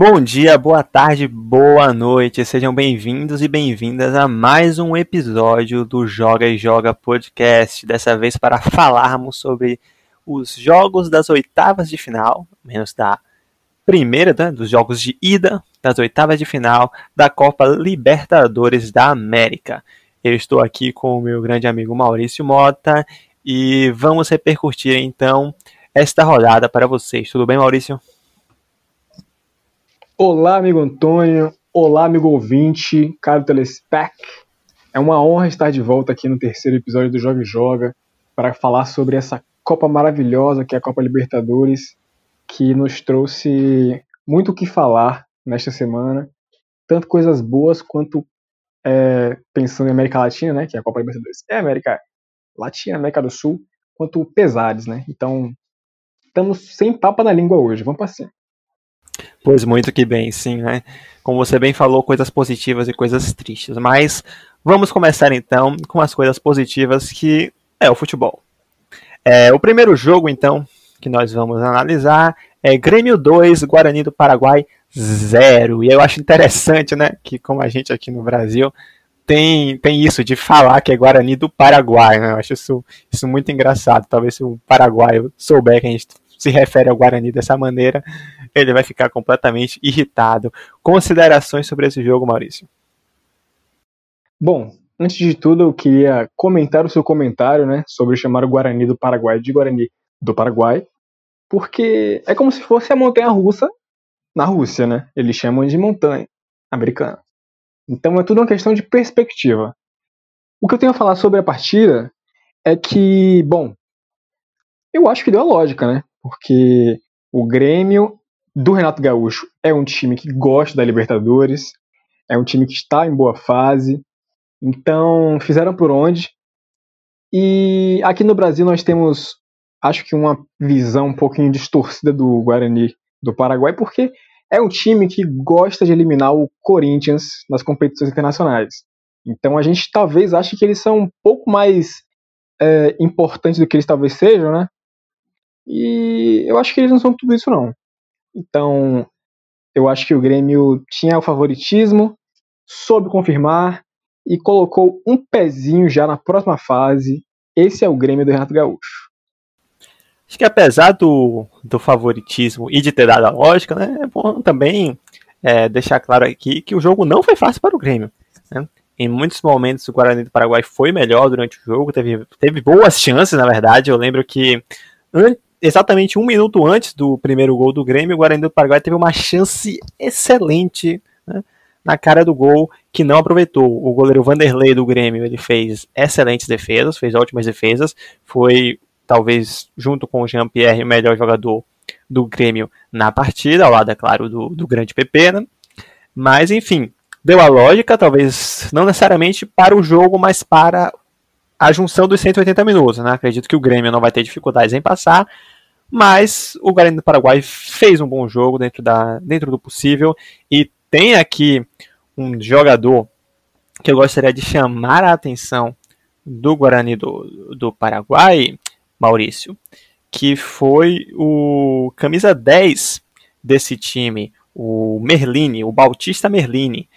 Bom dia, boa tarde, boa noite, sejam bem-vindos e bem-vindas a mais um episódio do Joga e Joga Podcast. Dessa vez para falarmos sobre os jogos das oitavas de final, menos da primeira, né, dos jogos de ida das oitavas de final da Copa Libertadores da América. Eu estou aqui com o meu grande amigo Maurício Mota e vamos repercutir então esta rodada para vocês. Tudo bem, Maurício? Olá, amigo Antônio. Olá, amigo ouvinte, caro telespec. É uma honra estar de volta aqui no terceiro episódio do Joga e Joga para falar sobre essa Copa maravilhosa que é a Copa Libertadores, que nos trouxe muito o que falar nesta semana, tanto coisas boas quanto é, pensando em América Latina, né, que é a Copa Libertadores, é América Latina, América do Sul, quanto pesares, né? Então, estamos sem papa na língua hoje, vamos para cima. Pois muito que bem, sim, né? Como você bem falou, coisas positivas e coisas tristes. Mas vamos começar então com as coisas positivas que é o futebol. É, o primeiro jogo, então, que nós vamos analisar é Grêmio 2, Guarani do Paraguai 0. E eu acho interessante, né, que como a gente aqui no Brasil tem, tem isso de falar que é Guarani do Paraguai, né? Eu acho isso, isso muito engraçado. Talvez se o paraguaio souber que a gente se refere ao Guarani dessa maneira, ele vai ficar completamente irritado. Considerações sobre esse jogo, Maurício? Bom, antes de tudo, eu queria comentar o seu comentário, né, sobre chamar o Guarani do Paraguai de Guarani do Paraguai, porque é como se fosse a montanha russa na Rússia, né? Eles chamam de montanha americana. Então é tudo uma questão de perspectiva. O que eu tenho a falar sobre a partida é que, bom, eu acho que deu a lógica, né? Porque o Grêmio do Renato Gaúcho é um time que gosta da Libertadores, é um time que está em boa fase. Então, fizeram por onde. E aqui no Brasil nós temos, acho que uma visão um pouquinho distorcida do Guarani do Paraguai, porque é um time que gosta de eliminar o Corinthians nas competições internacionais. Então a gente talvez ache que eles são um pouco mais é, importantes do que eles talvez sejam, né? E eu acho que eles não são tudo isso não. Então, eu acho que o Grêmio tinha o favoritismo, soube confirmar e colocou um pezinho já na próxima fase. Esse é o Grêmio do Renato Gaúcho. Acho que apesar do, do favoritismo e de ter dado a lógica, né, é bom também é, deixar claro aqui que o jogo não foi fácil para o Grêmio. Né? Em muitos momentos o Guarani do Paraguai foi melhor durante o jogo, teve, teve boas chances, na verdade. Eu lembro que exatamente um minuto antes do primeiro gol do Grêmio, o Guarani do Paraguai teve uma chance excelente né, na cara do gol que não aproveitou. O goleiro Vanderlei do Grêmio ele fez excelentes defesas, fez ótimas defesas, foi talvez junto com o Jean-Pierre o melhor jogador do Grêmio na partida, ao lado, é claro, do, do grande PP, né? Mas enfim, deu a lógica, talvez não necessariamente para o jogo, mas para a junção dos 180 minutos. Né? Acredito que o Grêmio não vai ter dificuldades em passar, mas o Guarani do Paraguai fez um bom jogo dentro, da, dentro do possível e tem aqui um jogador que eu gostaria de chamar a atenção do Guarani do, do Paraguai, Maurício, que foi o camisa 10 desse time, o Merlini, o Bautista Merlini.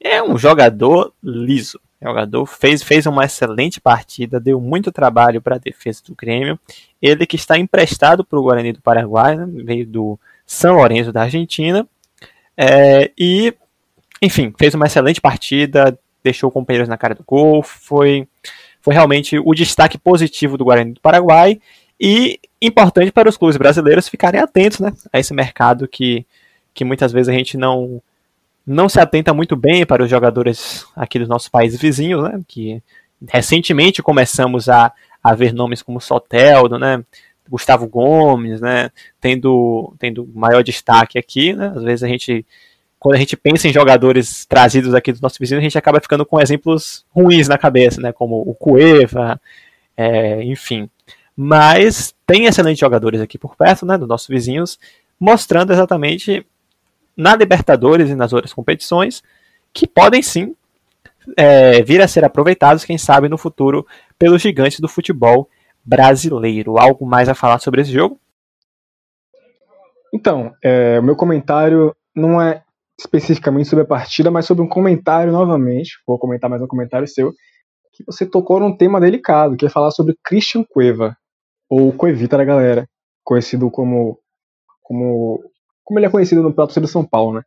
É um jogador liso. Jogador fez, fez uma excelente partida, deu muito trabalho para a defesa do Grêmio. Ele que está emprestado para o Guarani do Paraguai, né, veio do São Lourenço da Argentina. É, e, enfim, fez uma excelente partida, deixou companheiros na cara do gol, foi, foi realmente o destaque positivo do Guarani do Paraguai. E importante para os clubes brasileiros ficarem atentos né, a esse mercado que, que muitas vezes a gente não, não se atenta muito bem para os jogadores aqui dos nossos países vizinhos, né? Que recentemente começamos a, a ver nomes como Soteldo, né? Gustavo Gomes, né? Tendo, tendo maior destaque aqui, né? Às vezes a gente, quando a gente pensa em jogadores trazidos aqui dos nossos vizinhos, a gente acaba ficando com exemplos ruins na cabeça, né? Como o Cueva, é, enfim. Mas tem excelentes jogadores aqui por perto, né? Dos nossos vizinhos, mostrando exatamente na Libertadores e nas outras competições, que podem sim é, vir a ser aproveitados, quem sabe, no futuro, pelos gigantes do futebol brasileiro. Algo mais a falar sobre esse jogo? Então, é, o meu comentário não é especificamente sobre a partida, mas sobre um comentário novamente. Vou comentar mais um comentário seu. Que você tocou num tema delicado, que é falar sobre Christian Cueva, ou Cuevita da galera, conhecido como. como. Como ele é conhecido no próprio São Paulo, né?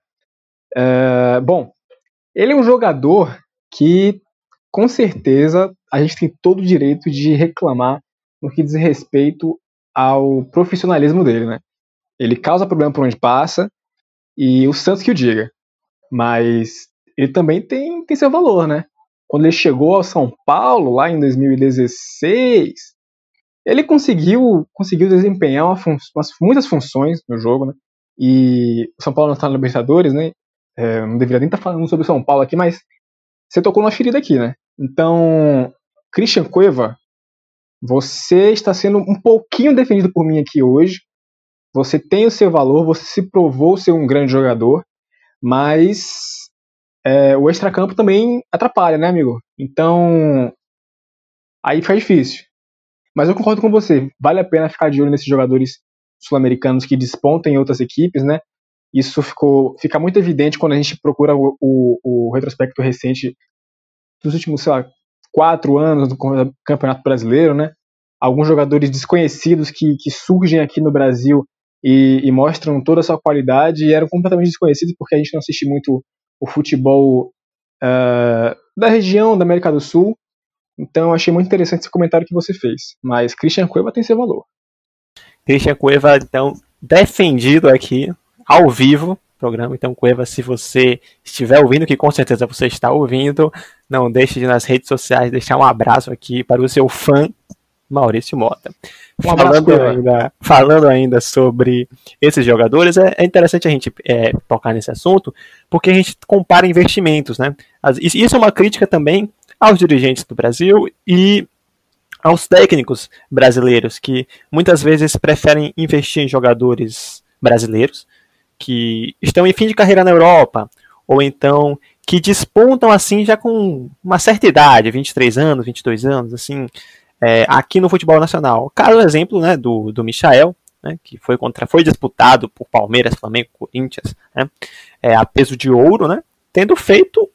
É, bom, ele é um jogador que, com certeza, a gente tem todo o direito de reclamar no que diz respeito ao profissionalismo dele, né? Ele causa problema por onde passa, e o Santos que o diga. Mas ele também tem, tem seu valor, né? Quando ele chegou ao São Paulo, lá em 2016, ele conseguiu, conseguiu desempenhar fun umas, muitas funções no jogo, né? E o São Paulo não está na Libertadores, né? É, não deveria nem estar tá falando sobre o São Paulo aqui, mas você tocou numa ferida aqui, né? Então, Christian Cueva, você está sendo um pouquinho defendido por mim aqui hoje, você tem o seu valor, você se provou ser um grande jogador, mas é, o extracampo também atrapalha, né, amigo? Então, aí fica difícil. Mas eu concordo com você, vale a pena ficar de olho nesses jogadores sul-americanos que despontam em outras equipes, né? Isso ficou, fica muito evidente quando a gente procura o, o, o retrospecto recente dos últimos, sei lá, quatro anos do Campeonato Brasileiro, né? Alguns jogadores desconhecidos que, que surgem aqui no Brasil e, e, mostram toda a sua qualidade e eram completamente desconhecidos porque a gente não assiste muito o futebol uh, da região da América do Sul. Então achei muito interessante esse comentário que você fez. Mas Christian Cueva tem seu valor. Christian Cueva, então, defendido aqui, ao vivo, programa. Então, Cueva, se você estiver ouvindo, que com certeza você está ouvindo, não deixe de nas redes sociais deixar um abraço aqui para o seu fã Maurício Mota. Um falando, ainda, falando ainda sobre esses jogadores, é, é interessante a gente é, tocar nesse assunto, porque a gente compara investimentos, né? Isso é uma crítica também aos dirigentes do Brasil e aos técnicos brasileiros, que muitas vezes preferem investir em jogadores brasileiros que estão em fim de carreira na Europa, ou então que despontam assim já com uma certa idade, 23 anos, 22 anos, assim, é, aqui no futebol nacional. Caso exemplo né, do, do Michael, né, que foi, contra, foi disputado por Palmeiras, Flamengo, Corinthians, né, é, a peso de ouro, né, tendo feito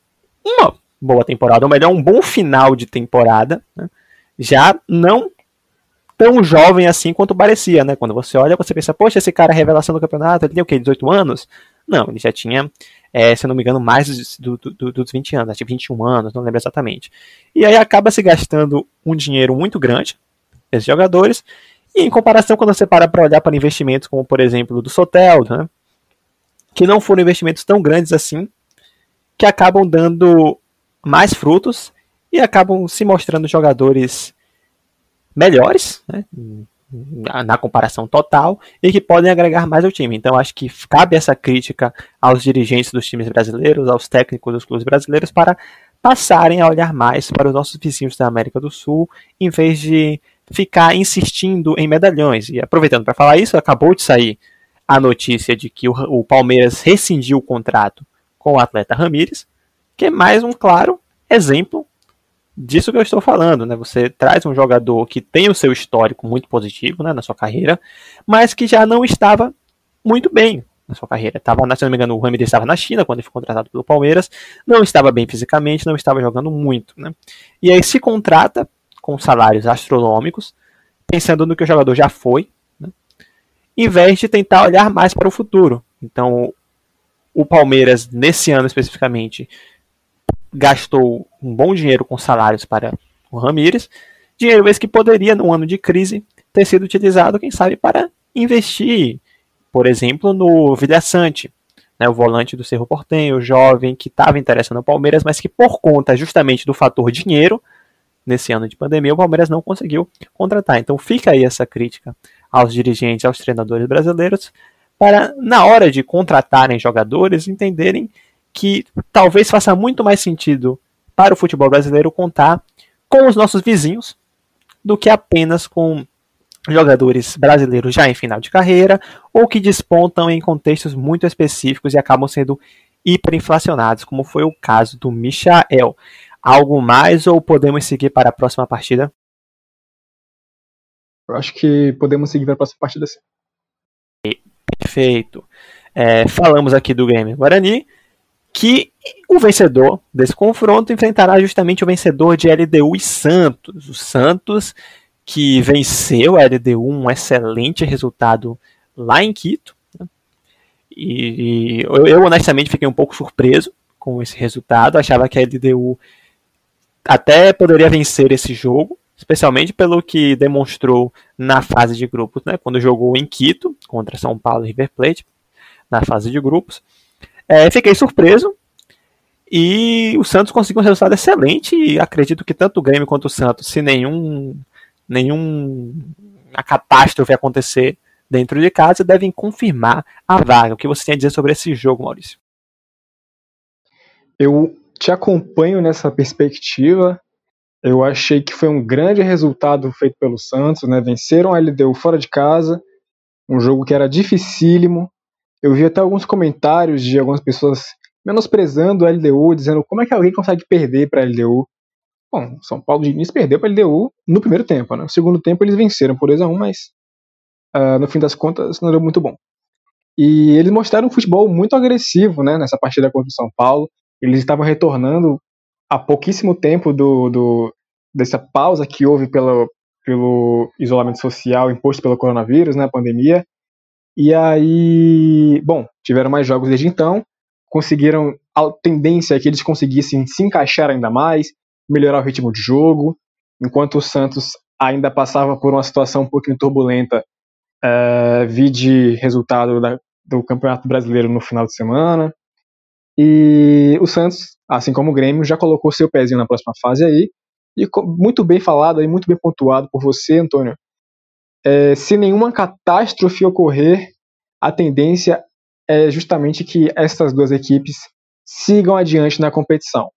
uma boa temporada, ou melhor, um bom final de temporada, né, já não tão jovem assim quanto parecia, né? Quando você olha, você pensa, poxa, esse cara é revelação do campeonato, ele tem o quê, 18 anos? Não, ele já tinha, é, se eu não me engano, mais do, do, dos 20 anos, tipo 21 anos, não lembro exatamente. E aí acaba se gastando um dinheiro muito grande, esses jogadores, e em comparação, quando você para para olhar para investimentos como, por exemplo, do Sotel, né, que não foram investimentos tão grandes assim, que acabam dando mais frutos e acabam se mostrando jogadores melhores, né, na comparação total e que podem agregar mais ao time. Então acho que cabe essa crítica aos dirigentes dos times brasileiros, aos técnicos dos clubes brasileiros para passarem a olhar mais para os nossos vizinhos da América do Sul, em vez de ficar insistindo em medalhões. E aproveitando para falar isso, acabou de sair a notícia de que o, o Palmeiras rescindiu o contrato com o atleta Ramires, que é mais um claro exemplo disso que eu estou falando, né? Você traz um jogador que tem o seu histórico muito positivo, né, na sua carreira, mas que já não estava muito bem na sua carreira. Tava, se não me engano, o Ramirez estava na China quando ele foi contratado pelo Palmeiras, não estava bem fisicamente, não estava jogando muito, né? E aí se contrata com salários astronômicos, pensando no que o jogador já foi, né? em vez de tentar olhar mais para o futuro. Então, o Palmeiras, nesse ano especificamente, gastou um bom dinheiro com salários para o Ramires, dinheiro esse que poderia, num ano de crise, ter sido utilizado, quem sabe, para investir, por exemplo, no Vilhaçante, né, o volante do Cerro Portenho, jovem que estava interessado no Palmeiras, mas que por conta justamente do fator dinheiro, nesse ano de pandemia, o Palmeiras não conseguiu contratar. Então fica aí essa crítica aos dirigentes, aos treinadores brasileiros, para, na hora de contratarem jogadores, entenderem que talvez faça muito mais sentido para o futebol brasileiro contar com os nossos vizinhos do que apenas com jogadores brasileiros já em final de carreira ou que despontam em contextos muito específicos e acabam sendo hiperinflacionados, como foi o caso do Michael. Algo mais ou podemos seguir para a próxima partida? Eu acho que podemos seguir para a próxima partida sim. Perfeito. É, falamos aqui do Grêmio Guarani, que o vencedor desse confronto enfrentará justamente o vencedor de LDU e Santos. O Santos que venceu a LDU, um excelente resultado lá em Quito. Né? E, eu, eu, honestamente fiquei um pouco surpreso com esse resultado. Achava que a LDU até poderia vencer esse jogo, especialmente pelo que demonstrou na fase de grupos, né? quando jogou em Quito contra São Paulo e River Plate na fase de grupos. É, fiquei surpreso. E o Santos conseguiu um resultado excelente. E acredito que tanto o Grêmio quanto o Santos, se nenhum, nenhum a catástrofe acontecer dentro de casa, devem confirmar a vaga. O que você tem a dizer sobre esse jogo, Maurício? Eu te acompanho nessa perspectiva. Eu achei que foi um grande resultado feito pelo Santos, né? Venceram a LDU fora de casa, um jogo que era dificílimo, eu vi até alguns comentários de algumas pessoas menosprezando a LDU, dizendo como é que alguém consegue perder para a LDU. Bom, São Paulo de início perdeu para a LDU no primeiro tempo, né? No segundo tempo eles venceram por 2 a 1 mas uh, no fim das contas não deu muito bom. E eles mostraram um futebol muito agressivo, né, nessa partida contra o São Paulo. Eles estavam retornando há pouquíssimo tempo do, do dessa pausa que houve pelo, pelo isolamento social imposto pelo coronavírus, né, a pandemia. E aí, bom, tiveram mais jogos desde então, conseguiram a tendência é que eles conseguissem se encaixar ainda mais, melhorar o ritmo de jogo, enquanto o Santos ainda passava por uma situação um pouquinho turbulenta, uh, vide resultado da, do Campeonato Brasileiro no final de semana. E o Santos, assim como o Grêmio, já colocou seu pezinho na próxima fase aí, e muito bem falado aí, muito bem pontuado por você, Antônio, é, se nenhuma catástrofe ocorrer, a tendência é justamente que essas duas equipes sigam adiante na competição.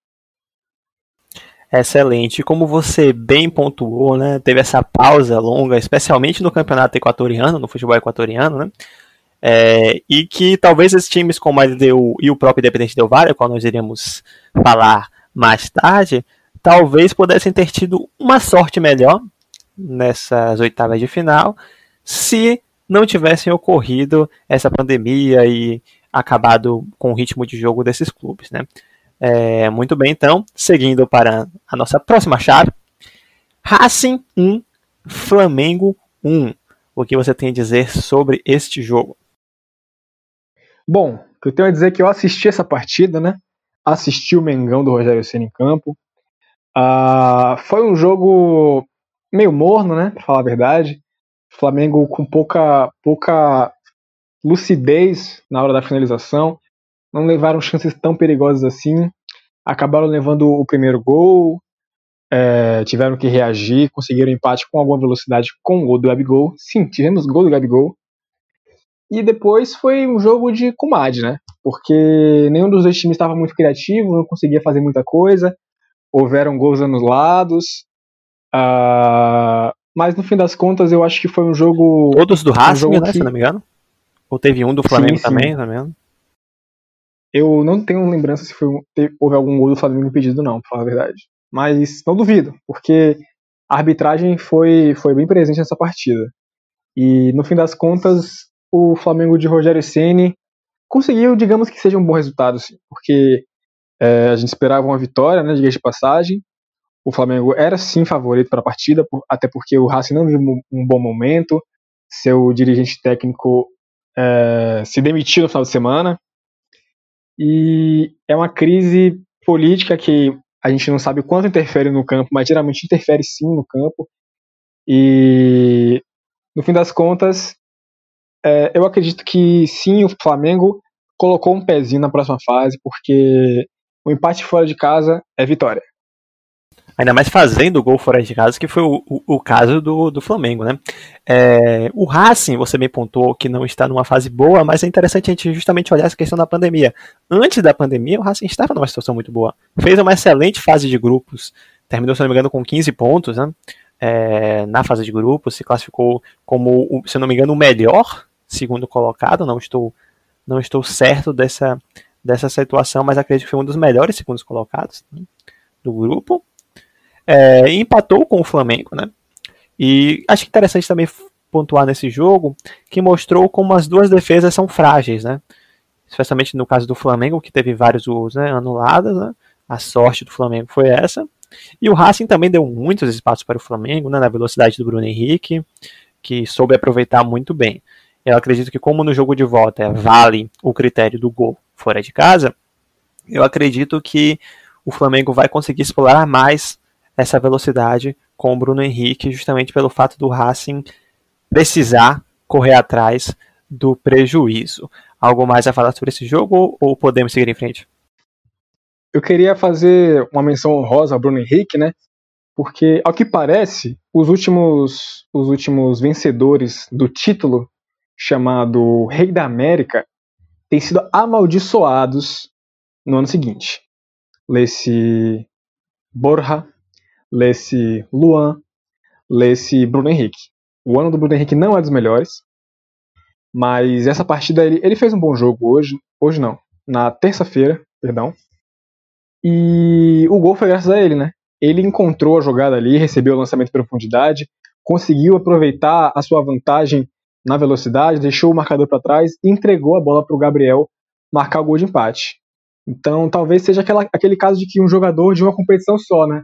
Excelente. Como você bem pontuou, né, teve essa pausa longa, especialmente no campeonato equatoriano, no futebol equatoriano, né, é, e que talvez esses times como a LDU e o próprio Independente Del Valle, qual nós iremos falar mais tarde, talvez pudessem ter tido uma sorte melhor nessas oitavas de final se não tivessem ocorrido essa pandemia e acabado com o ritmo de jogo desses clubes, né? É, muito bem, então, seguindo para a nossa próxima chave, Racing 1, Flamengo 1. O que você tem a dizer sobre este jogo? Bom, o que eu tenho a dizer é que eu assisti essa partida, né? Assisti o Mengão do Rogério Senna em campo. Uh, foi um jogo meio morno, né? Pra falar a verdade. Flamengo com pouca, pouca lucidez na hora da finalização. Não levaram chances tão perigosas assim. Acabaram levando o primeiro gol. É, tiveram que reagir, conseguiram empate com alguma velocidade com o gol do Gabigol. Sim, tivemos gol do Gabigol. E depois foi um jogo de comadre, né? Porque nenhum dos dois times estava muito criativo, não conseguia fazer muita coisa. Houveram gols anulados. Uh, mas no fim das contas, eu acho que foi um jogo. Todos do Racing, um né, que... se não me engano? Ou teve um do Flamengo sim, também, tá vendo? Eu não tenho lembrança se foi, houve algum gol do Flamengo impedido, não, pra falar a verdade. Mas não duvido, porque a arbitragem foi, foi bem presente nessa partida. E no fim das contas, o Flamengo de Rogério Ceni conseguiu, digamos que seja um bom resultado, sim, porque é, a gente esperava uma vitória, né, de passagem, o Flamengo era sim favorito para a partida, até porque o Racing não vive um bom momento, seu dirigente técnico é, se demitiu no final de semana, e é uma crise política que a gente não sabe quanto interfere no campo, mas geralmente interfere sim no campo, e no fim das contas, é, eu acredito que sim, o Flamengo colocou um pezinho na próxima fase, porque o empate fora de casa é vitória. Ainda mais fazendo gol fora de casa, que foi o, o, o caso do, do Flamengo, né? É, o Racing, você bem pontuou que não está numa fase boa, mas é interessante a gente justamente olhar essa questão da pandemia. Antes da pandemia, o Racing estava numa situação muito boa. Fez uma excelente fase de grupos, terminou, se não me engano, com 15 pontos, né? É, na fase de grupos, se classificou como, se não me engano, o melhor segundo colocado. Não estou, não estou certo dessa, dessa situação, mas acredito que foi um dos melhores segundos colocados né, do grupo é, empatou com o Flamengo, né? E acho interessante também pontuar nesse jogo que mostrou como as duas defesas são frágeis, né? especialmente no caso do Flamengo, que teve vários gols né, anulados. Né? A sorte do Flamengo foi essa. E o Racing também deu muitos espaços para o Flamengo, né, na velocidade do Bruno Henrique, que soube aproveitar muito bem. Eu acredito que, como no jogo de volta vale o critério do gol fora de casa, eu acredito que o Flamengo vai conseguir explorar mais essa velocidade com o Bruno Henrique, justamente pelo fato do Racing precisar correr atrás do prejuízo. Algo mais a falar sobre esse jogo ou podemos seguir em frente? Eu queria fazer uma menção honrosa ao Bruno Henrique, né? Porque, ao que parece, os últimos, os últimos vencedores do título chamado Rei da América têm sido amaldiçoados no ano seguinte. Lê-se Borja, lê-se Luan, lê-se Bruno Henrique. O ano do Bruno Henrique não é dos melhores, mas essa partida ele, ele fez um bom jogo hoje, hoje não, na terça-feira, perdão. E o gol foi graças a ele, né? Ele encontrou a jogada ali, recebeu o lançamento em profundidade, conseguiu aproveitar a sua vantagem na velocidade, deixou o marcador para trás e entregou a bola para o Gabriel marcar o gol de empate. Então, talvez seja aquela, aquele caso de que um jogador de uma competição só, né?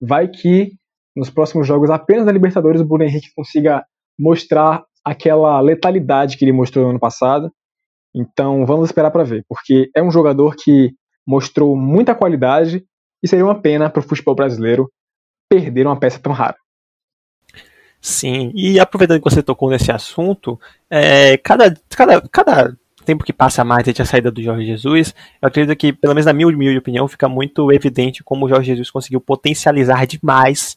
Vai que nos próximos jogos apenas da Libertadores o Bruno Henrique consiga mostrar aquela letalidade que ele mostrou no ano passado. Então, vamos esperar para ver, porque é um jogador que mostrou muita qualidade e seria uma pena para o futebol brasileiro perder uma peça tão rara. Sim, e aproveitando que você tocou nesse assunto, é, cada, cada, cada tempo que passa mais desde a saída do Jorge Jesus, eu acredito que, pelo menos na minha humilde opinião, fica muito evidente como o Jorge Jesus conseguiu potencializar demais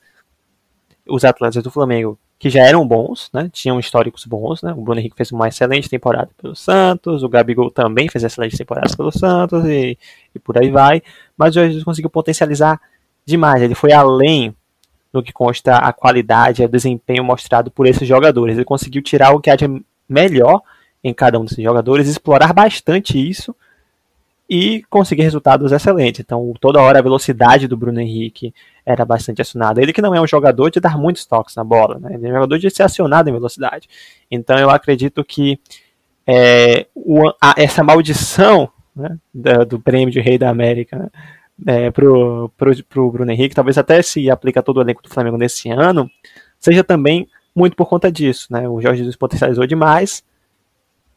os atletas do Flamengo, que já eram bons, né? Tinham históricos bons, né? O Bruno Henrique fez uma excelente temporada pelo Santos, o Gabigol também fez excelente temporada pelo Santos e, e por aí vai. Mas o Jorge Jesus conseguiu potencializar demais. Ele foi além do que consta a qualidade o desempenho mostrado por esses jogadores. Ele conseguiu tirar o que há de melhor em cada um desses jogadores, explorar bastante isso e conseguir resultados excelentes. Então, toda hora a velocidade do Bruno Henrique era bastante acionada. Ele que não é um jogador de dar muitos toques na bola, né? ele é um jogador de ser acionado em velocidade. Então, eu acredito que é, o, a, essa maldição né, da, do prêmio de Rei da América né, é, pro, pro, pro Bruno Henrique, talvez até se aplica a todo o elenco do Flamengo nesse ano, seja também muito por conta disso. Né? O Jorge Jesus potencializou demais,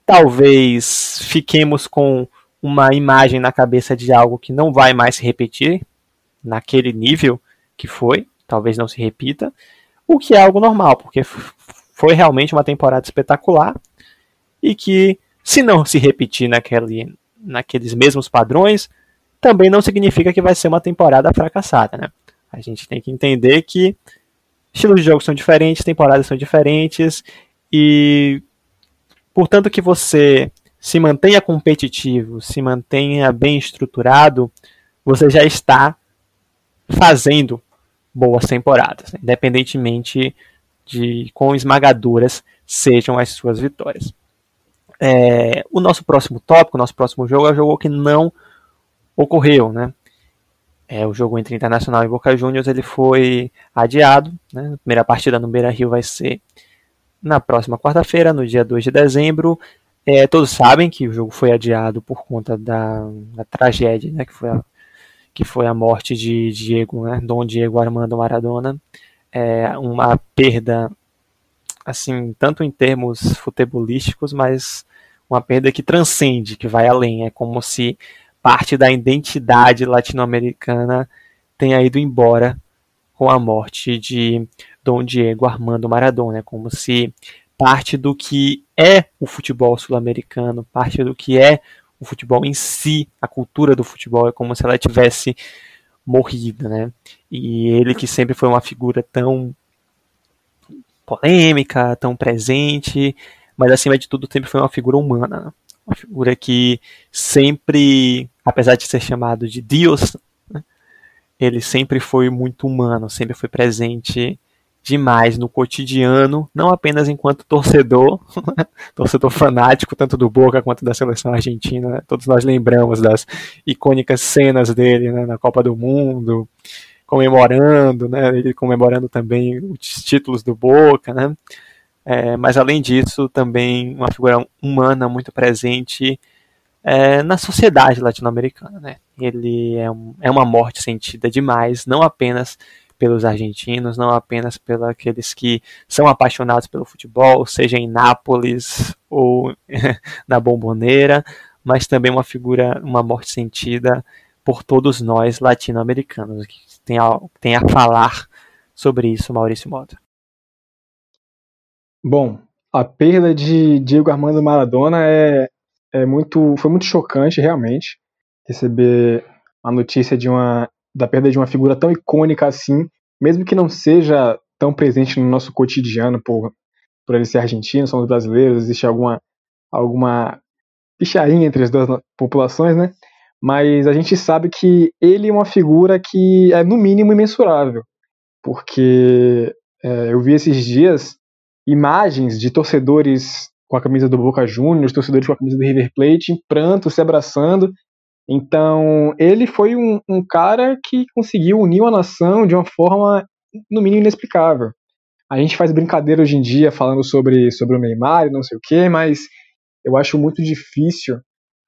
talvez fiquemos com uma imagem na cabeça de algo que não vai mais se repetir naquele nível que foi, talvez não se repita, o que é algo normal, porque foi realmente uma temporada espetacular e que, se não se repetir naquele, naqueles mesmos padrões, também não significa que vai ser uma temporada fracassada. Né? A gente tem que entender que estilos de jogo são diferentes, temporadas são diferentes e Portanto, que você se mantenha competitivo, se mantenha bem estruturado, você já está fazendo boas temporadas, né? independentemente de quão esmagadoras sejam as suas vitórias. É, o nosso próximo tópico, o nosso próximo jogo é o jogo que não ocorreu, né? É, o jogo entre Internacional e Boca Juniors ele foi adiado, né? A primeira partida no Beira Rio vai ser na próxima quarta-feira, no dia 2 de dezembro. É, todos sabem que o jogo foi adiado por conta da, da tragédia, né, que, foi a, que foi a morte de Diego, né, Dom Diego Armando Maradona. É uma perda, assim, tanto em termos futebolísticos, mas uma perda que transcende, que vai além. É como se parte da identidade latino-americana tenha ido embora com a morte de Dom Diego Armando Maradona, é como se parte do que é o futebol sul-americano, parte do que é o futebol em si, a cultura do futebol, é como se ela tivesse morrido, né? E ele que sempre foi uma figura tão polêmica, tão presente, mas acima de tudo sempre foi uma figura humana, né? uma figura que sempre, apesar de ser chamado de Deus, né? Ele sempre foi muito humano, sempre foi presente demais no cotidiano, não apenas enquanto torcedor, torcedor fanático, tanto do Boca quanto da seleção argentina. Né? Todos nós lembramos das icônicas cenas dele né, na Copa do Mundo, comemorando, né, ele comemorando também os títulos do Boca, né? É, mas além disso, também uma figura humana muito presente é, na sociedade latino-americana. Né? Ele é, um, é uma morte sentida demais, não apenas pelos argentinos, não apenas pelos aqueles que são apaixonados pelo futebol, seja em Nápoles ou na Bomboneira, mas também uma figura, uma morte sentida por todos nós latino-americanos. que Tem a, tem a falar sobre isso, Maurício Mota. Bom, a perda de Diego Armando Maradona é, é muito, foi muito chocante, realmente, receber a notícia de uma da perda de uma figura tão icônica assim, mesmo que não seja tão presente no nosso cotidiano por, por ele ser argentino, somos brasileiros, existe alguma, alguma picharinha entre as duas populações, né? Mas a gente sabe que ele é uma figura que é no mínimo imensurável, porque é, eu vi esses dias imagens de torcedores com a camisa do Boca Juniors, torcedores com a camisa do River Plate, em pranto, se abraçando, então, ele foi um, um, cara que conseguiu unir uma nação de uma forma, no mínimo, inexplicável. A gente faz brincadeira hoje em dia falando sobre, sobre o Neymar e não sei o quê, mas eu acho muito difícil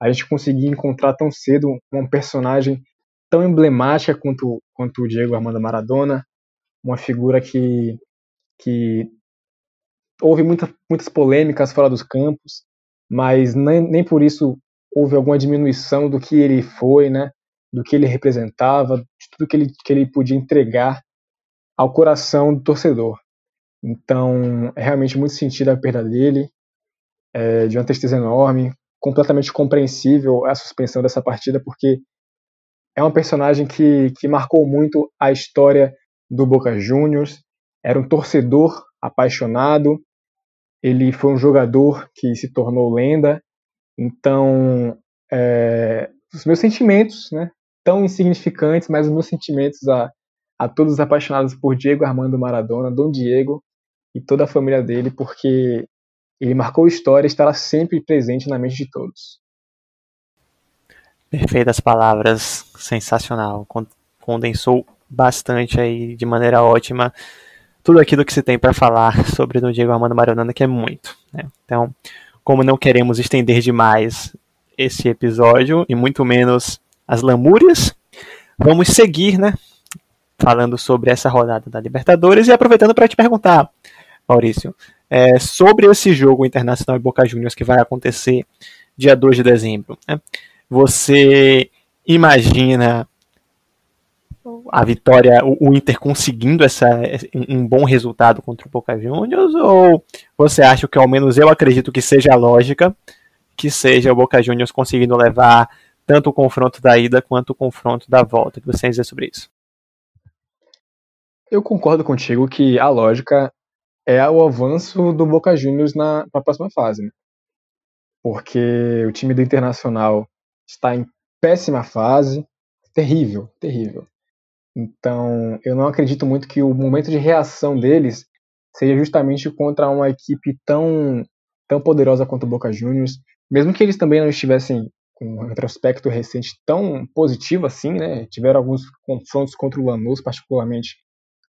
a gente conseguir encontrar tão cedo um personagem tão emblemática quanto, quanto o Diego Armando Maradona, uma figura que, que houve muita, muitas polêmicas fora dos campos, mas nem, nem por isso houve alguma diminuição do que ele foi, né? Do que ele representava, de tudo que ele, que ele podia entregar ao coração do torcedor. Então, é realmente muito sentido a perda dele, é, de uma tristeza enorme, completamente compreensível a suspensão dessa partida, porque é um personagem que, que marcou muito a história do Boca Juniors, era um torcedor apaixonado, ele foi um jogador que se tornou lenda, então, é, os meus sentimentos, né, tão insignificantes, mas os meus sentimentos a, a todos os apaixonados por Diego Armando Maradona, Dom Diego e toda a família dele, porque ele marcou história e estará sempre presente na mente de todos. Perfeitas palavras, sensacional. Condensou bastante aí de maneira ótima tudo aquilo que se tem para falar sobre o Diego Armando Maradona, que é muito. Né? Então, como não queremos estender demais esse episódio e muito menos as lamúrias, vamos seguir, né? Falando sobre essa rodada da Libertadores e aproveitando para te perguntar, Maurício, é, sobre esse jogo internacional e Boca Juniors que vai acontecer dia 2 de dezembro. Né? Você imagina a vitória, o, Inter conseguindo essa, um bom resultado contra o Boca Juniors? Ou você acha que, ao menos eu acredito que seja a lógica, que seja o Boca Juniors conseguindo levar tanto o confronto da ida quanto o confronto da volta? O que você tem a dizer sobre isso? Eu concordo contigo que a lógica é o avanço do Boca Juniors na para a próxima fase. Né? Porque o time do Internacional está em péssima fase, terrível, terrível. Então, eu não acredito muito que o momento de reação deles seja justamente contra uma equipe tão, tão poderosa quanto o Boca Juniors. Mesmo que eles também não estivessem com um retrospecto recente tão positivo assim, né? Tiveram alguns confrontos contra o Lanús, particularmente,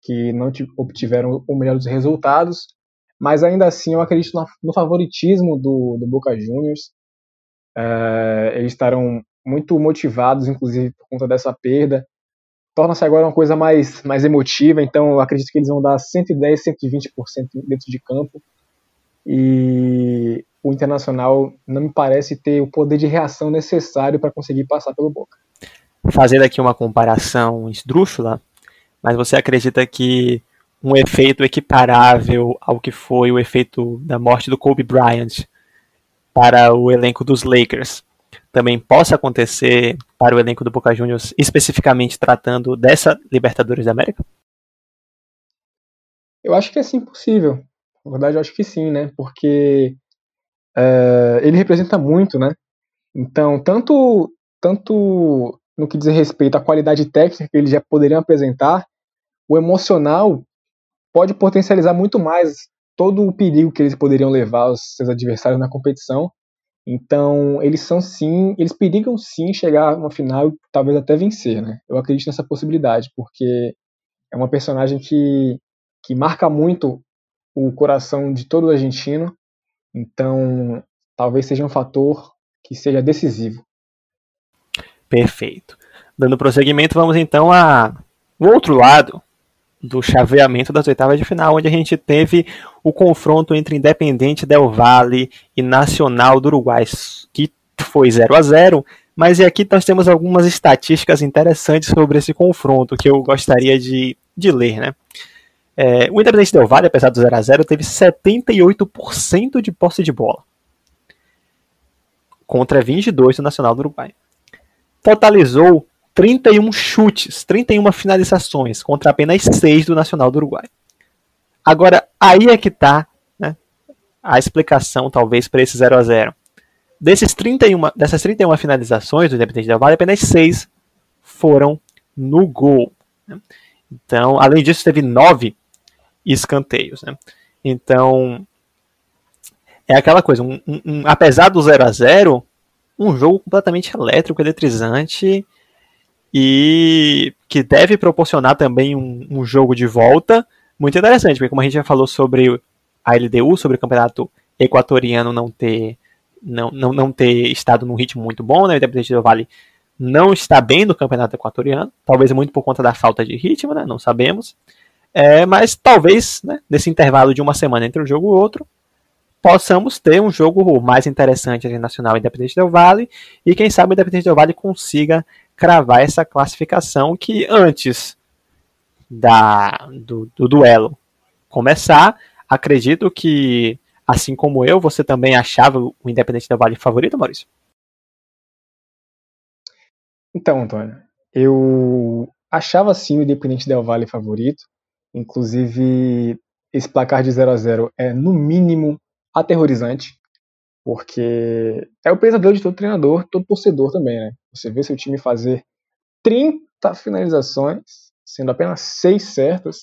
que não obtiveram o melhor dos resultados. Mas ainda assim, eu acredito no favoritismo do, do Boca Juniors. É, eles estarão muito motivados, inclusive, por conta dessa perda torna-se agora uma coisa mais, mais emotiva, então eu acredito que eles vão dar 110, 120% dentro de campo. E o Internacional não me parece ter o poder de reação necessário para conseguir passar pelo Boca. Fazendo aqui uma comparação esdrúxula, mas você acredita que um efeito equiparável ao que foi o efeito da morte do Kobe Bryant para o elenco dos Lakers também possa acontecer para o elenco do Boca Juniors, especificamente tratando dessa Libertadores da América? Eu acho que é sim possível. Na verdade, eu acho que sim, né? Porque é, ele representa muito, né? Então, tanto, tanto no que diz respeito à qualidade técnica que eles já poderiam apresentar, o emocional pode potencializar muito mais todo o perigo que eles poderiam levar aos seus adversários na competição então, eles são sim, eles perigam sim chegar uma final e talvez até vencer, né? Eu acredito nessa possibilidade, porque é uma personagem que, que marca muito o coração de todo argentino. Então, talvez seja um fator que seja decisivo. Perfeito. Dando prosseguimento, vamos então a o outro lado do chaveamento das oitavas de final, onde a gente teve o confronto entre Independente Del Valle e Nacional do Uruguai, que foi 0 a 0 mas aqui nós temos algumas estatísticas interessantes sobre esse confronto que eu gostaria de, de ler. Né? É, o Independente Del Valle, apesar do 0 a 0 teve 78% de posse de bola, contra 22% do Nacional do Uruguai. Totalizou 31 chutes, 31 finalizações, contra apenas 6 do Nacional do Uruguai. Agora, aí é que está né, a explicação, talvez, para esse 0 a 0 Desses 31, Dessas 31 finalizações do Independente Del Valle, apenas 6 foram no gol. Né? Então, além disso, teve 9 escanteios. Né? Então, é aquela coisa, um, um, um, apesar do 0 a 0 um jogo completamente elétrico, eletrizante, e que deve proporcionar também um, um, jogo de volta muito interessante, porque como a gente já falou sobre a LDU, sobre o campeonato equatoriano não ter não, não, não ter estado num ritmo muito bom, né? O Independente do Vale não está bem no campeonato equatoriano, talvez muito por conta da falta de ritmo, né? Não sabemos. É, mas talvez, né, nesse intervalo de uma semana entre um jogo e outro, possamos ter um jogo mais interessante entre Nacional e Independente do Vale, e quem sabe o Independente do Vale consiga cravar essa classificação que antes da, do, do duelo começar, acredito que, assim como eu, você também achava o Independente do Vale favorito, Maurício? Então, Antônio, eu achava sim o Independente Del Vale favorito. Inclusive, esse placar de 0 a 0 é no mínimo aterrorizante, porque é o pesadelo de todo treinador, todo torcedor também, né? Você vê seu time fazer 30 finalizações, sendo apenas 6 certas,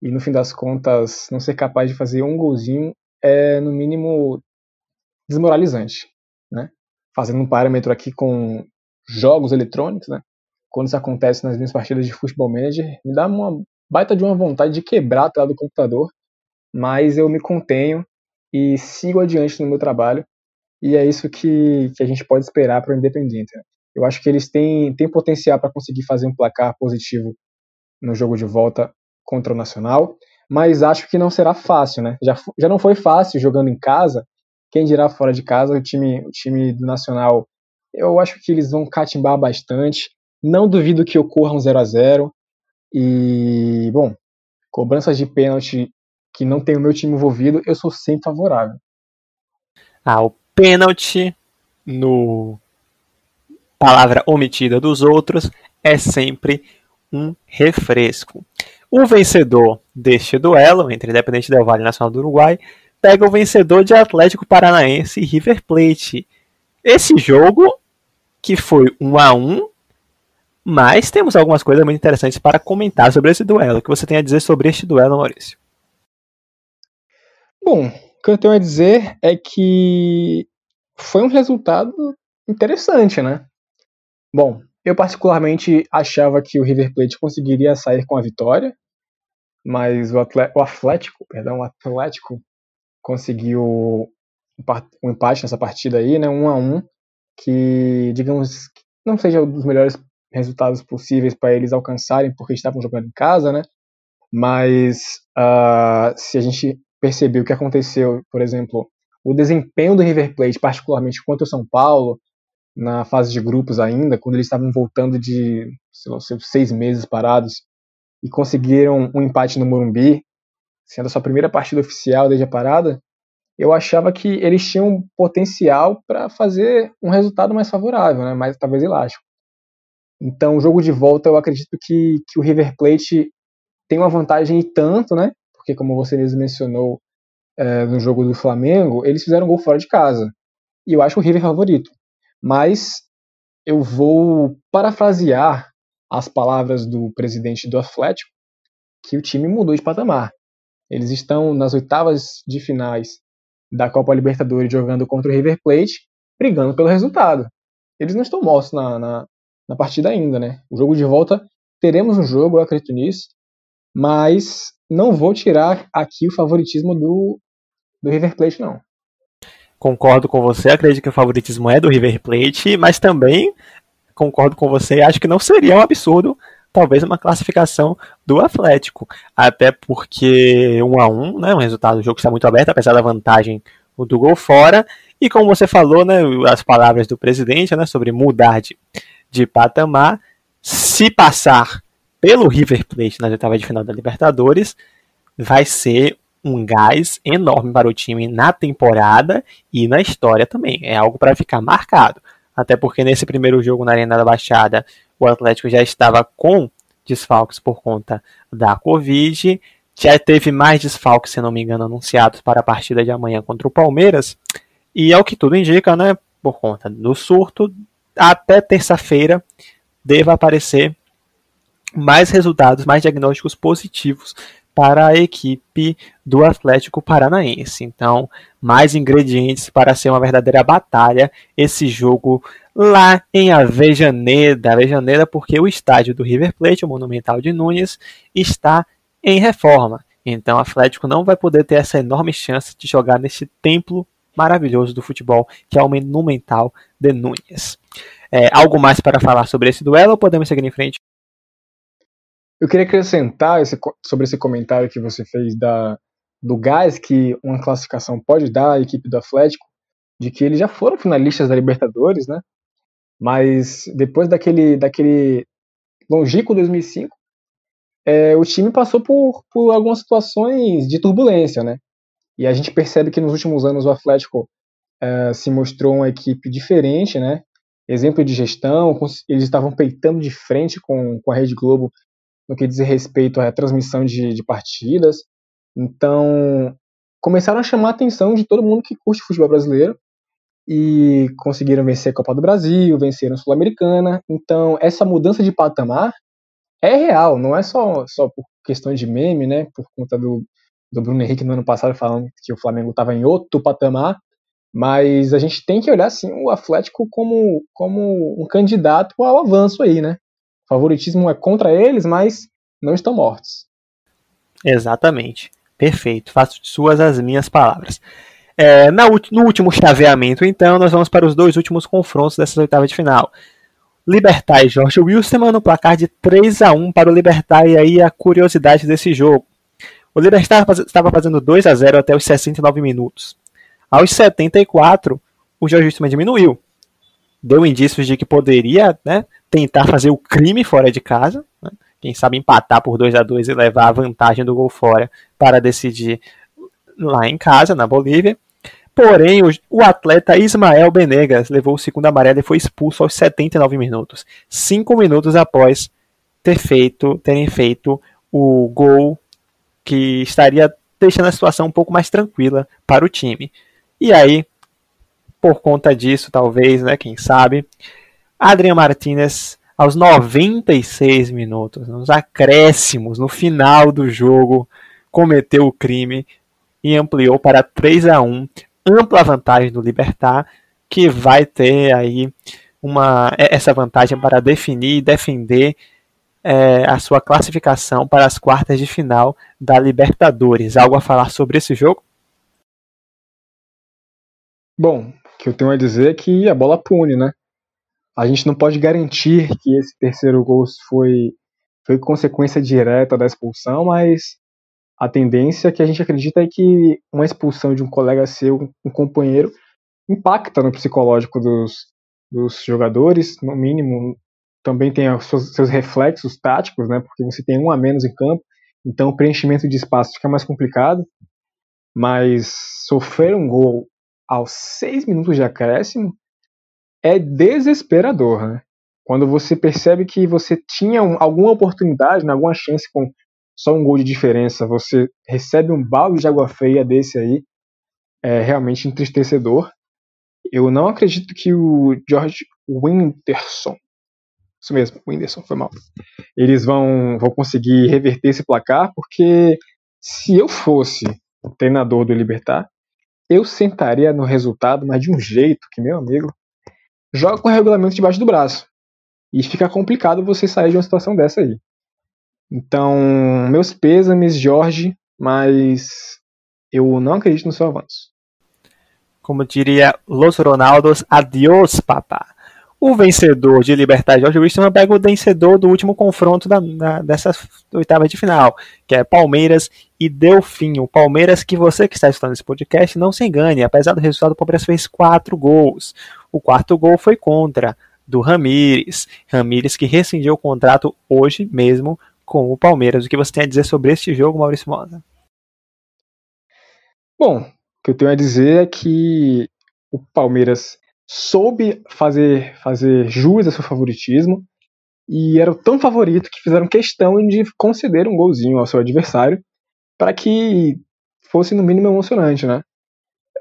e no fim das contas não ser capaz de fazer um golzinho é, no mínimo, desmoralizante, né? Fazendo um parâmetro aqui com jogos eletrônicos, né? Quando isso acontece nas minhas partidas de futebol manager, me dá uma baita de uma vontade de quebrar a tela do computador, mas eu me contenho e sigo adiante no meu trabalho, e é isso que, que a gente pode esperar para o Independente. Né? Eu acho que eles têm, têm potencial para conseguir fazer um placar positivo no jogo de volta contra o Nacional, mas acho que não será fácil, né? Já, já não foi fácil jogando em casa, quem dirá fora de casa, o time, o time do Nacional, eu acho que eles vão catimbar bastante. Não duvido que ocorra um 0 a 0 E, bom, cobranças de pênalti que não tem o meu time envolvido, eu sou sempre favorável. Ah, o pênalti no palavra omitida dos outros é sempre um refresco. O vencedor deste duelo entre Independente Del Valle e Nacional do Uruguai pega o vencedor de Atlético Paranaense e River Plate. Esse jogo que foi um a um, mas temos algumas coisas muito interessantes para comentar sobre esse duelo. O que você tem a dizer sobre este duelo, Maurício? Bom, o que eu tenho a dizer é que foi um resultado interessante, né? Bom, eu particularmente achava que o River Plate conseguiria sair com a vitória, mas o, Atlético, perdão, o Atlético conseguiu um empate nessa partida aí, né, um a um, que digamos não seja um dos melhores resultados possíveis para eles alcançarem, porque estavam jogando em casa, né? Mas uh, se a gente perceber o que aconteceu, por exemplo, o desempenho do River Plate, particularmente contra o São Paulo, na fase de grupos ainda, quando eles estavam voltando de lá, seis meses parados e conseguiram um empate no Morumbi, sendo a sua primeira partida oficial desde a parada, eu achava que eles tinham potencial para fazer um resultado mais favorável, né? mais talvez elástico. Então, o jogo de volta, eu acredito que, que o River Plate tem uma vantagem e tanto, né? Porque, como você mesmo mencionou, é, no jogo do Flamengo, eles fizeram um gol fora de casa. E eu acho o River favorito. Mas eu vou parafrasear as palavras do presidente do Atlético, que o time mudou de patamar. Eles estão nas oitavas de finais da Copa Libertadores jogando contra o River Plate, brigando pelo resultado. Eles não estão mortos na, na, na partida ainda, né? O jogo de volta, teremos um jogo, eu acredito nisso, mas não vou tirar aqui o favoritismo do, do River Plate, não. concordo com você, acredito que o favoritismo é do River Plate, mas também concordo com você, acho que não seria um absurdo talvez uma classificação do Atlético, até porque um a um, né, um resultado do jogo está muito aberto, apesar da vantagem do gol fora, e como você falou, né, as palavras do presidente, né, sobre mudar de, de patamar, se passar pelo River Plate na oitava de final da Libertadores, vai ser um gás enorme para o time na temporada e na história também. É algo para ficar marcado. Até porque nesse primeiro jogo na Arena da Baixada, o Atlético já estava com desfalques por conta da Covid. Já teve mais desfalques, se não me engano, anunciados para a partida de amanhã contra o Palmeiras. E ao que tudo indica, né, por conta do surto, até terça-feira deva aparecer mais resultados, mais diagnósticos positivos para a equipe do Atlético Paranaense. Então, mais ingredientes para ser uma verdadeira batalha esse jogo lá em Avejaneda. Avejaneda porque o estádio do River Plate, o Monumental de Nunes, está em reforma. Então, o Atlético não vai poder ter essa enorme chance de jogar nesse templo maravilhoso do futebol, que é o Monumental de Nunes. É, algo mais para falar sobre esse duelo ou podemos seguir em frente? Eu queria acrescentar esse, sobre esse comentário que você fez da, do gás que uma classificação pode dar à equipe do Atlético, de que eles já foram finalistas da Libertadores, né? Mas depois daquele, daquele longínquo 2005, é, o time passou por, por algumas situações de turbulência, né? E a gente percebe que nos últimos anos o Atlético é, se mostrou uma equipe diferente, né? Exemplo de gestão, eles estavam peitando de frente com, com a Rede Globo no que diz respeito à transmissão de, de partidas. Então, começaram a chamar a atenção de todo mundo que curte futebol brasileiro e conseguiram vencer a Copa do Brasil, venceram a Sul-Americana. Então, essa mudança de patamar é real, não é só, só por questão de meme, né? Por conta do, do Bruno Henrique no ano passado falando que o Flamengo estava em outro patamar. Mas a gente tem que olhar assim, o Atlético como, como um candidato ao avanço aí, né? Favoritismo é contra eles, mas não estão mortos. Exatamente. Perfeito. Faço suas as minhas palavras. É, na, no último chaveamento, então, nós vamos para os dois últimos confrontos dessas oitavas de final. Libertar e Jorge Wilson no placar de 3 a 1 para o Libertar e aí a curiosidade desse jogo. O Libertar estava fazendo 2 a 0 até os 69 minutos. Aos 74, o Jorge Wilson diminuiu. Deu indícios de que poderia né, tentar fazer o crime fora de casa, né? quem sabe empatar por 2 a 2 e levar a vantagem do gol fora para decidir lá em casa, na Bolívia. Porém, o, o atleta Ismael Benegas levou o segundo amarelo e foi expulso aos 79 minutos, cinco minutos após ter feito, terem feito o gol que estaria deixando a situação um pouco mais tranquila para o time. E aí, por conta disso, talvez, né, quem sabe, Adrian Martinez, aos 96 minutos, nos acréscimos, no final do jogo, cometeu o crime e ampliou para 3 a 1 ampla vantagem do Libertar, que vai ter aí uma, essa vantagem para definir e defender é, a sua classificação para as quartas de final da Libertadores. Algo a falar sobre esse jogo? Bom, o que eu tenho a dizer é que a bola pune, né? A gente não pode garantir que esse terceiro gol foi, foi consequência direta da expulsão, mas a tendência que a gente acredita é que uma expulsão de um colega seu, um companheiro, impacta no psicológico dos, dos jogadores, no mínimo também tem seus, seus reflexos táticos, né, porque você tem um a menos em campo, então o preenchimento de espaço fica mais complicado, mas sofrer um gol aos seis minutos de acréscimo é desesperador, né? Quando você percebe que você tinha um, alguma oportunidade, né, alguma chance com só um gol de diferença, você recebe um balde de água fria desse aí, é realmente entristecedor. Eu não acredito que o George Winterson, isso mesmo, Winterson, foi mal. Eles vão, vão conseguir reverter esse placar, porque se eu fosse treinador do Libertar, eu sentaria no resultado, mas de um jeito que, meu amigo, joga com o regulamento debaixo do braço. E fica complicado você sair de uma situação dessa aí. Então, meus pêsames, Jorge, mas eu não acredito no seu avanço. Como diria Los Ronaldos, adiós, papá. O vencedor de Libertar George Wilson pega o vencedor do último confronto da, da, dessas oitavas de final, que é Palmeiras e Delfim. O Palmeiras, que você que está estudando esse podcast, não se engane, apesar do resultado, o Palmeiras fez quatro gols. O quarto gol foi contra do Ramires. Ramires que rescindiu o contrato hoje mesmo com o Palmeiras. O que você tem a dizer sobre este jogo, Maurício Mosa? Bom, o que eu tenho a dizer é que o Palmeiras soube fazer, fazer jus ao seu favoritismo e era tão favorito que fizeram questão de conceder um golzinho ao seu adversário para que fosse no mínimo emocionante, né?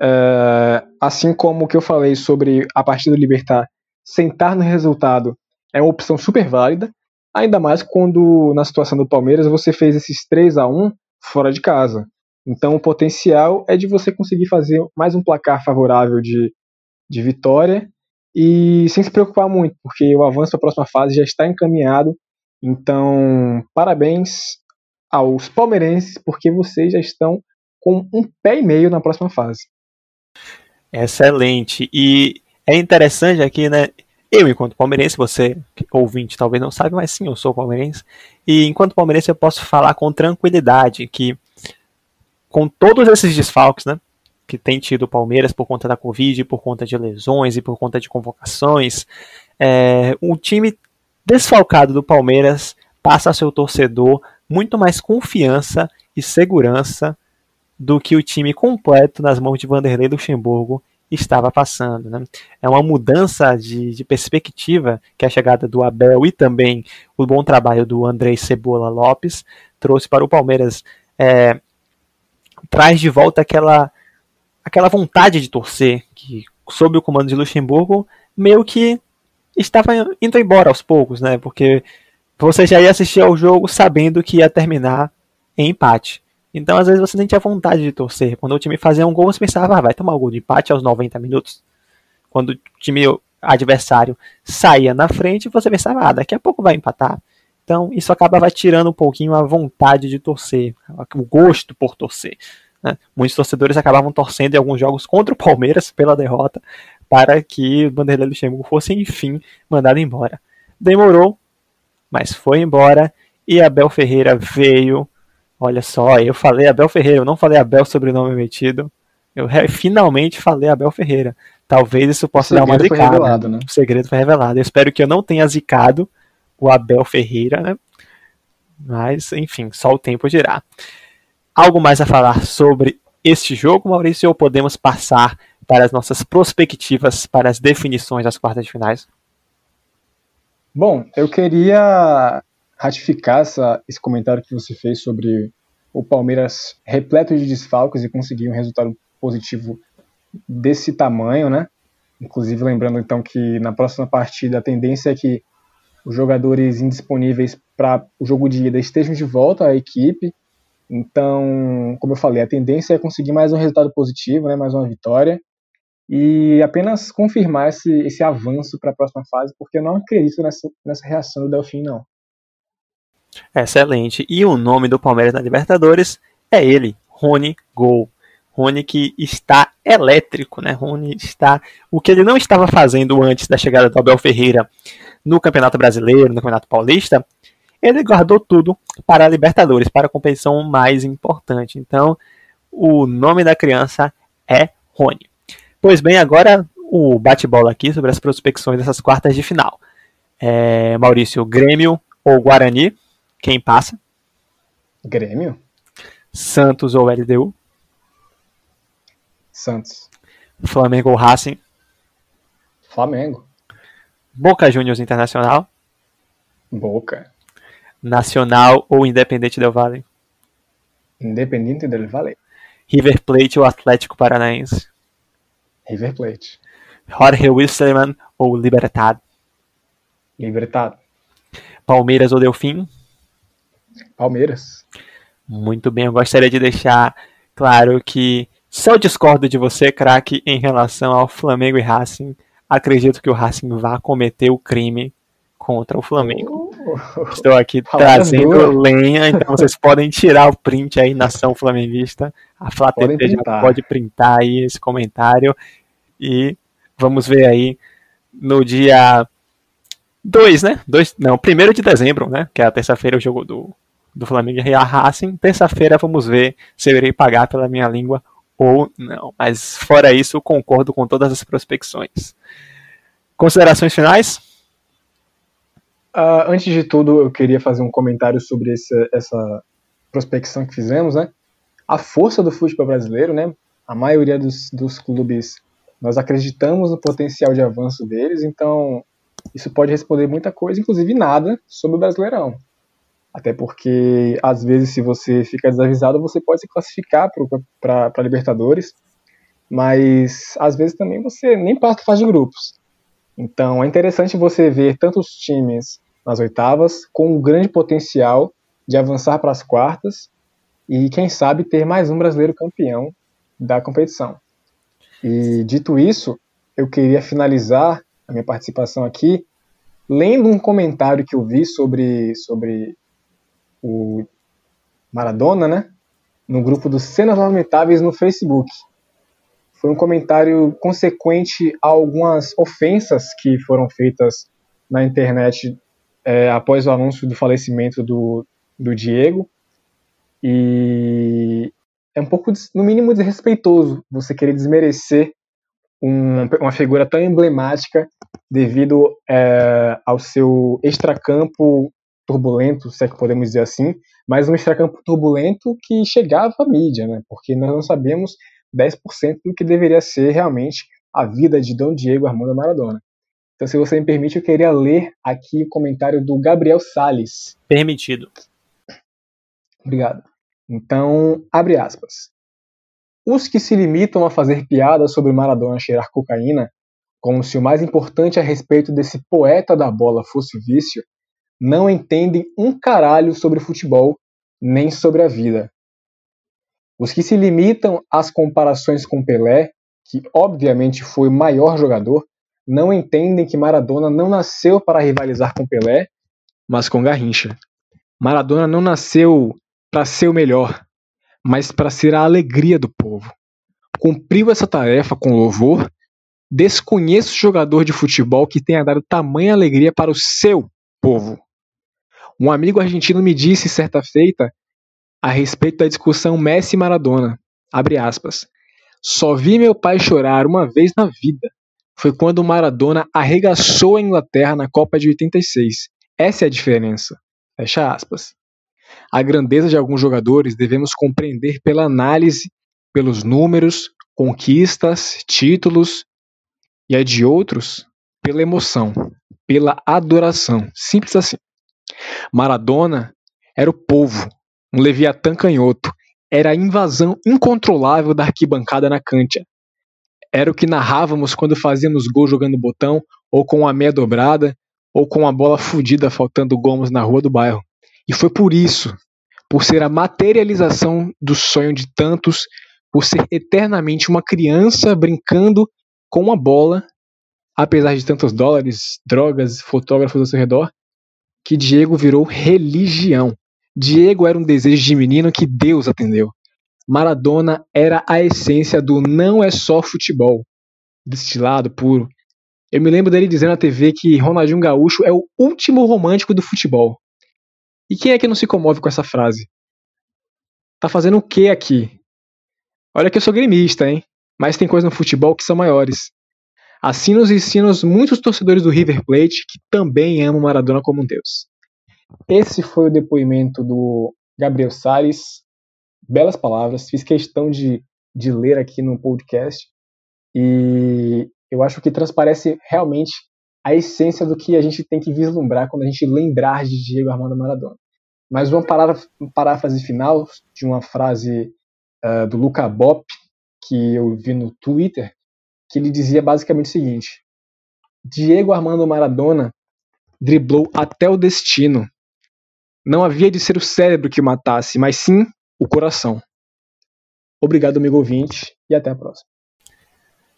É, assim como o que eu falei sobre a partida do Libertar sentar no resultado é uma opção super válida, ainda mais quando na situação do Palmeiras você fez esses 3 a 1 fora de casa. Então o potencial é de você conseguir fazer mais um placar favorável de de vitória e sem se preocupar muito, porque o avanço para a próxima fase já está encaminhado. Então, parabéns aos palmeirenses, porque vocês já estão com um pé e meio na próxima fase. Excelente. E é interessante aqui, né? Eu, enquanto palmeirense, você, ouvinte, talvez não sabe, mas sim, eu sou palmeirense. E enquanto palmeirense, eu posso falar com tranquilidade que, com todos esses desfalques, né? Que tem tido o Palmeiras por conta da Covid, por conta de lesões e por conta de convocações, é, um time desfalcado do Palmeiras passa ao seu torcedor muito mais confiança e segurança do que o time completo nas mãos de Vanderlei Luxemburgo estava passando. Né? É uma mudança de, de, perspectiva que a chegada do Abel e também o bom trabalho do André Cebola Lopes trouxe para o Palmeiras. É, traz de volta aquela aquela vontade de torcer que, sob o comando de Luxemburgo, meio que estava indo embora aos poucos, né? Porque você já ia assistir ao jogo sabendo que ia terminar em empate. Então, às vezes, você nem tinha vontade de torcer. Quando o time fazia um gol, você pensava, ah, vai tomar o um gol de empate aos 90 minutos. Quando o time adversário saía na frente, você pensava, ah, daqui a pouco vai empatar. Então, isso acabava tirando um pouquinho a vontade de torcer, o gosto por torcer. Né? Muitos torcedores acabavam torcendo em alguns jogos contra o Palmeiras pela derrota para que o Vanderlei Luxemburgo fosse, enfim, mandado embora. Demorou, mas foi embora e Abel Ferreira veio. Olha só, eu falei Abel Ferreira, eu não falei Abel sobrenome metido. Eu finalmente falei Abel Ferreira. Talvez isso possa dar uma zicada. Revelado, né? O segredo foi revelado. Eu espero que eu não tenha zicado o Abel Ferreira, né? Mas, enfim, só o tempo dirá. Algo mais a falar sobre este jogo, Maurício, ou podemos passar para as nossas perspectivas para as definições das quartas de finais? Bom, eu queria ratificar essa, esse comentário que você fez sobre o Palmeiras repleto de desfalques e conseguir um resultado positivo desse tamanho, né? Inclusive lembrando então que na próxima partida a tendência é que os jogadores indisponíveis para o jogo de ida estejam de volta à equipe então, como eu falei, a tendência é conseguir mais um resultado positivo, né, mais uma vitória, e apenas confirmar esse, esse avanço para a próxima fase, porque eu não acredito nessa, nessa reação do Delfim, não. Excelente. E o nome do Palmeiras na Libertadores é ele, Rony Gol. Rony que está elétrico, né? Rony está. O que ele não estava fazendo antes da chegada do Abel Ferreira no Campeonato Brasileiro, no Campeonato Paulista, ele guardou tudo para a Libertadores, para a competição mais importante. Então, o nome da criança é Rony. Pois bem, agora o bate-bola aqui sobre as prospecções dessas quartas de final. É, Maurício, Grêmio ou Guarani? Quem passa? Grêmio. Santos ou LDU? Santos. Flamengo ou Racing? Flamengo. Boca Juniors Internacional? Boca. Nacional ou Independente del Valle? Independente del Valle. River Plate ou Atlético Paranaense? River Plate. Jorge Wilstermann ou Libertad? Libertad. Palmeiras ou Delfim? Palmeiras. Muito bem, eu gostaria de deixar claro que só discordo de você, craque, em relação ao Flamengo e Racing. Acredito que o Racing vá cometer o crime contra o Flamengo. Estou aqui trazendo lenha, então vocês podem tirar o print aí, nação flamenguista. A Flá pode printar aí esse comentário. E vamos ver aí no dia 2, né? Dois, não, 1 de dezembro, né? Que é a terça-feira, o jogo do, do Flamengo e Real Racing. Terça-feira vamos ver se eu irei pagar pela minha língua ou não. Mas fora isso, concordo com todas as prospecções. Considerações finais? Uh, antes de tudo, eu queria fazer um comentário sobre esse, essa prospecção que fizemos, né? A força do futebol brasileiro, né? A maioria dos, dos clubes, nós acreditamos no potencial de avanço deles, então isso pode responder muita coisa, inclusive nada sobre o Brasileirão. Até porque, às vezes, se você fica desavisado, você pode se classificar para Libertadores, mas às vezes também você nem passa fase de grupos. Então é interessante você ver tantos times nas oitavas com um grande potencial de avançar para as quartas e, quem sabe, ter mais um brasileiro campeão da competição. E dito isso, eu queria finalizar a minha participação aqui lendo um comentário que eu vi sobre, sobre o Maradona, né? No grupo dos Cenas Lamentáveis no Facebook. Foi um comentário consequente a algumas ofensas que foram feitas na internet é, após o anúncio do falecimento do, do Diego. E é um pouco, no mínimo, desrespeitoso você querer desmerecer um, uma figura tão emblemática devido é, ao seu extracampo turbulento, se é que podemos dizer assim, mas um extracampo turbulento que chegava à mídia, né? Porque nós não sabemos 10% do que deveria ser realmente a vida de Dom Diego Armando Maradona. Então, se você me permite, eu queria ler aqui o comentário do Gabriel Sales. Permitido. Obrigado. Então, abre aspas. Os que se limitam a fazer piadas sobre Maradona cheirar cocaína, como se o mais importante a respeito desse poeta da bola fosse o vício, não entendem um caralho sobre futebol, nem sobre a vida. Os que se limitam às comparações com Pelé, que obviamente foi o maior jogador, não entendem que Maradona não nasceu para rivalizar com Pelé, mas com Garrincha. Maradona não nasceu para ser o melhor, mas para ser a alegria do povo. Cumpriu essa tarefa com louvor. Desconheço jogador de futebol que tenha dado tamanha alegria para o seu povo. Um amigo argentino me disse certa feita a respeito da discussão Messi e Maradona. Abre aspas. Só vi meu pai chorar uma vez na vida. Foi quando o Maradona arregaçou a Inglaterra na Copa de 86. Essa é a diferença. Fecha aspas. A grandeza de alguns jogadores devemos compreender pela análise, pelos números, conquistas, títulos, e a de outros pela emoção, pela adoração. Simples assim. Maradona era o povo, um Leviatã canhoto, era a invasão incontrolável da arquibancada na Cântia. Era o que narrávamos quando fazíamos gol jogando botão, ou com a meia dobrada, ou com a bola fudida faltando gomos na rua do bairro. E foi por isso, por ser a materialização do sonho de tantos, por ser eternamente uma criança brincando com uma bola, apesar de tantos dólares, drogas, fotógrafos ao seu redor, que Diego virou religião. Diego era um desejo de menino que Deus atendeu. Maradona era a essência do não é só futebol, destilado puro. Eu me lembro dele dizendo na TV que Ronaldinho Gaúcho é o último romântico do futebol. E quem é que não se comove com essa frase? Tá fazendo o que aqui? Olha que eu sou gremista, hein? Mas tem coisas no futebol que são maiores. Assim nos ensinam muitos torcedores do River Plate que também amam Maradona como um deus. Esse foi o depoimento do Gabriel Salles. Belas palavras, fiz questão de, de ler aqui no podcast e eu acho que transparece realmente a essência do que a gente tem que vislumbrar quando a gente lembrar de Diego Armando Maradona. Mas uma paráfrase final de uma frase uh, do Luca Bop, que eu vi no Twitter, que ele dizia basicamente o seguinte: Diego Armando Maradona driblou até o destino. Não havia de ser o cérebro que o matasse, mas sim o coração. Obrigado, amigo ouvinte, e até a próxima.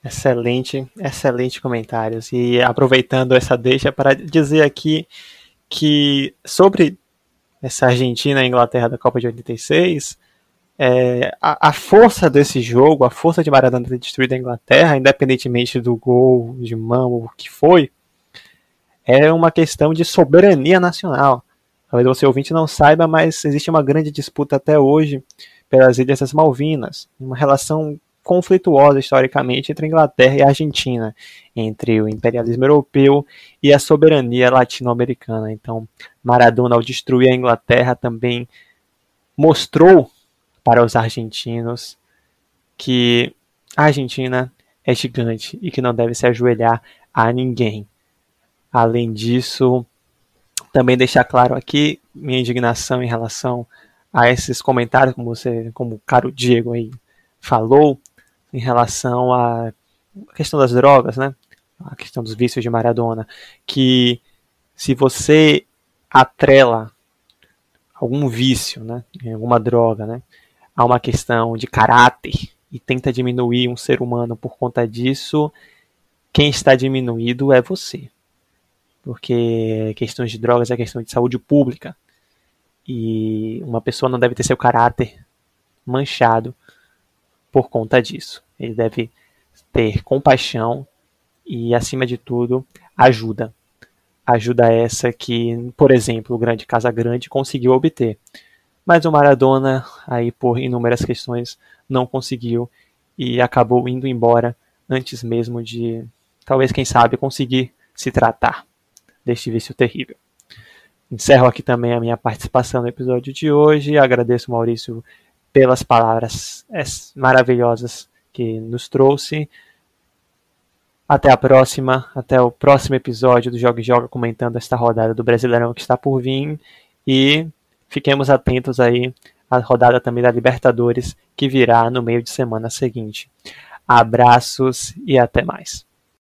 Excelente, excelente comentários. E aproveitando essa deixa para dizer aqui que sobre essa Argentina e Inglaterra da Copa de 86, é, a, a, força desse jogo, a força de Maradona ter destruído a Inglaterra, independentemente do gol de mão ou o que foi, é uma questão de soberania nacional. Talvez você ouvinte não saiba, mas existe uma grande disputa até hoje pelas Ilhas das Malvinas, uma relação conflituosa historicamente entre a Inglaterra e a Argentina, entre o imperialismo europeu e a soberania latino-americana. Então, Maradona, ao destruir a Inglaterra, também mostrou para os argentinos que a Argentina é gigante e que não deve se ajoelhar a ninguém. Além disso, também deixar claro aqui minha indignação em relação a esses comentários, como você, como o caro Diego aí falou, em relação à questão das drogas, né? A questão dos vícios de Maradona, que se você atrela algum vício, né, alguma droga, né, a uma questão de caráter e tenta diminuir um ser humano por conta disso, quem está diminuído é você. Porque questões de drogas é questão de saúde pública. E uma pessoa não deve ter seu caráter manchado por conta disso. Ele deve ter compaixão e, acima de tudo, ajuda. Ajuda essa que, por exemplo, o grande Casa Grande conseguiu obter. Mas o Maradona, aí por inúmeras questões, não conseguiu e acabou indo embora antes mesmo de, talvez, quem sabe, conseguir se tratar deste vício terrível. Encerro aqui também a minha participação no episódio de hoje. Agradeço, Maurício, pelas palavras maravilhosas que nos trouxe. Até a próxima, até o próximo episódio do Joga e Joga comentando esta rodada do Brasileirão que está por vir e fiquemos atentos aí à rodada também da Libertadores que virá no meio de semana seguinte. Abraços e até mais.